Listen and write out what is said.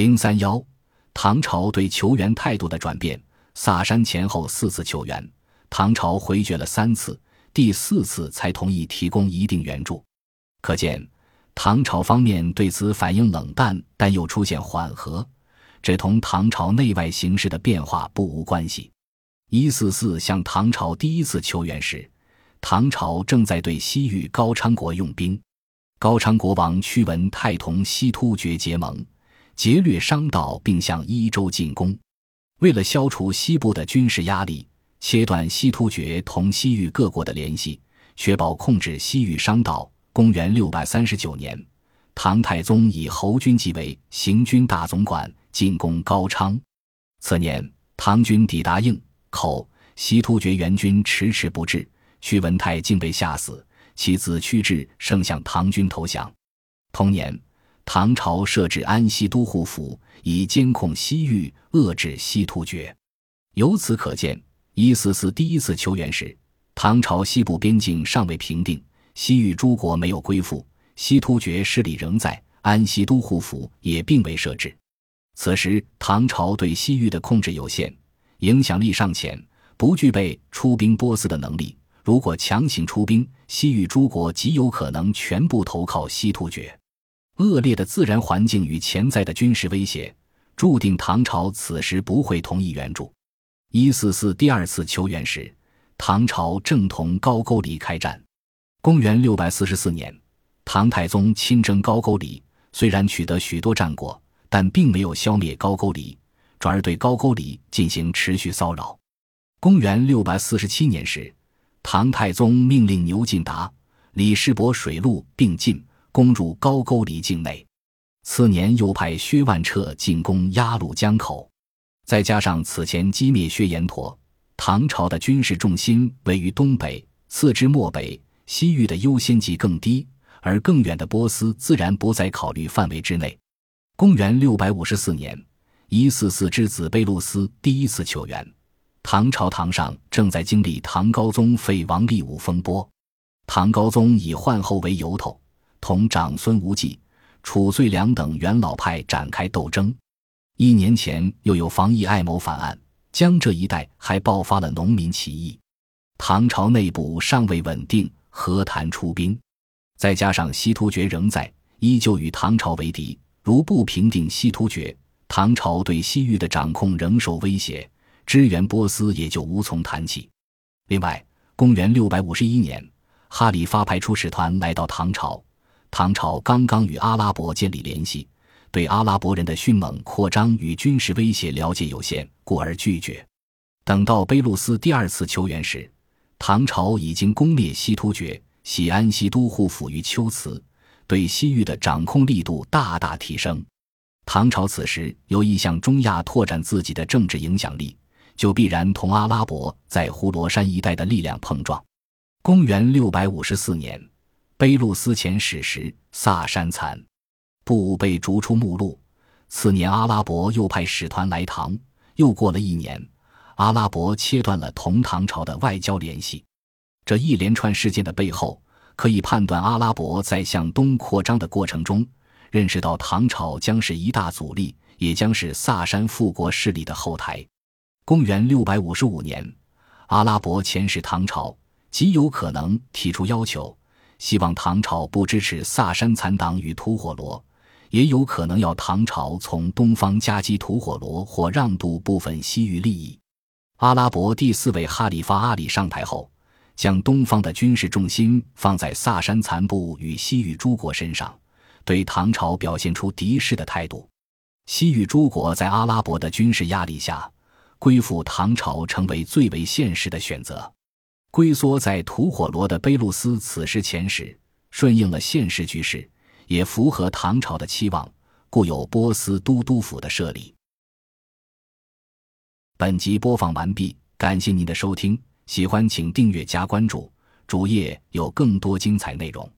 零三幺，唐朝对求援态度的转变。萨山前后四次求援，唐朝回绝了三次，第四次才同意提供一定援助。可见，唐朝方面对此反应冷淡，但又出现缓和，这同唐朝内外形势的变化不无关系。一四四向唐朝第一次求援时，唐朝正在对西域高昌国用兵，高昌国王屈文泰同西突厥结盟，劫掠商道，并向伊州进攻。为了消除西部的军事压力，切断西突厥同西域各国的联系，确保控制西域商道。公元六百三十九年，唐太宗以侯君集为行军大总管，进攻高昌。次年，唐军抵达应口，西突厥援军迟迟不至，屈文泰竟被吓死，其子屈志胜向唐军投降。同年。唐朝设置安西都护府，以监控西域，遏制西突厥。由此可见，一四四第一次求援时，唐朝西部边境尚未平定，西域诸国没有归附，西突厥势力仍在，安西都护府也并未设置。此时，唐朝对西域的控制有限，影响力尚浅，不具备出兵波斯的能力。如果强行出兵，西域诸国极有可能全部投靠西突厥。恶劣的自然环境与潜在的军事威胁，注定唐朝此时不会同意援助。一四四第二次求援时，唐朝正同高句丽开战。公元六百四十四年，唐太宗亲征高句丽，虽然取得许多战果，但并没有消灭高句丽，转而对高句丽进行持续骚扰。公元六百四十七年时，唐太宗命令牛进达、李世伯水陆并进。攻入高句丽境内，次年又派薛万彻进攻鸭绿江口，再加上此前击灭薛延陀，唐朝的军事重心位于东北，次之漠北，西域的优先级更低，而更远的波斯自然不在考虑范围之内。公元六百五十四年，一四四之子贝露斯第一次求援，唐朝堂上正在经历唐高宗废王立武风波，唐高宗以换后为由头。同长孙无忌、褚遂良等元老派展开斗争。一年前又有防疫爱谋反案，江浙一带还爆发了农民起义。唐朝内部尚未稳定，何谈出兵？再加上西突厥仍在，依旧与唐朝为敌。如不平定西突厥，唐朝对西域的掌控仍受威胁，支援波斯也就无从谈起。另外，公元六百五十一年，哈里发派出使团来到唐朝。唐朝刚刚与阿拉伯建立联系，对阿拉伯人的迅猛扩张与军事威胁了解有限，故而拒绝。等到卑路斯第二次求援时，唐朝已经攻灭西突厥，西安西都护府于龟兹，对西域的掌控力度大大提升。唐朝此时有意向中亚拓展自己的政治影响力，就必然同阿拉伯在呼罗珊一带的力量碰撞。公元六百五十四年。卑路斯遣使时，萨珊惨部被逐出目录。次年，阿拉伯又派使团来唐。又过了一年，阿拉伯切断了同唐朝的外交联系。这一连串事件的背后，可以判断阿拉伯在向东扩张的过程中，认识到唐朝将是一大阻力，也将是萨珊复国势力的后台。公元六百五十五年，阿拉伯遣使唐朝，极有可能提出要求。希望唐朝不支持萨珊残党与吐火罗，也有可能要唐朝从东方夹击吐火罗或让渡部分西域利益。阿拉伯第四位哈里发阿里上台后，将东方的军事重心放在萨珊残部与西域诸国身上，对唐朝表现出敌视的态度。西域诸国在阿拉伯的军事压力下，归附唐朝成为最为现实的选择。龟缩在吐火罗的卑路斯此时前使，顺应了现实局势，也符合唐朝的期望，故有波斯都督府的设立。本集播放完毕，感谢您的收听，喜欢请订阅加关注，主页有更多精彩内容。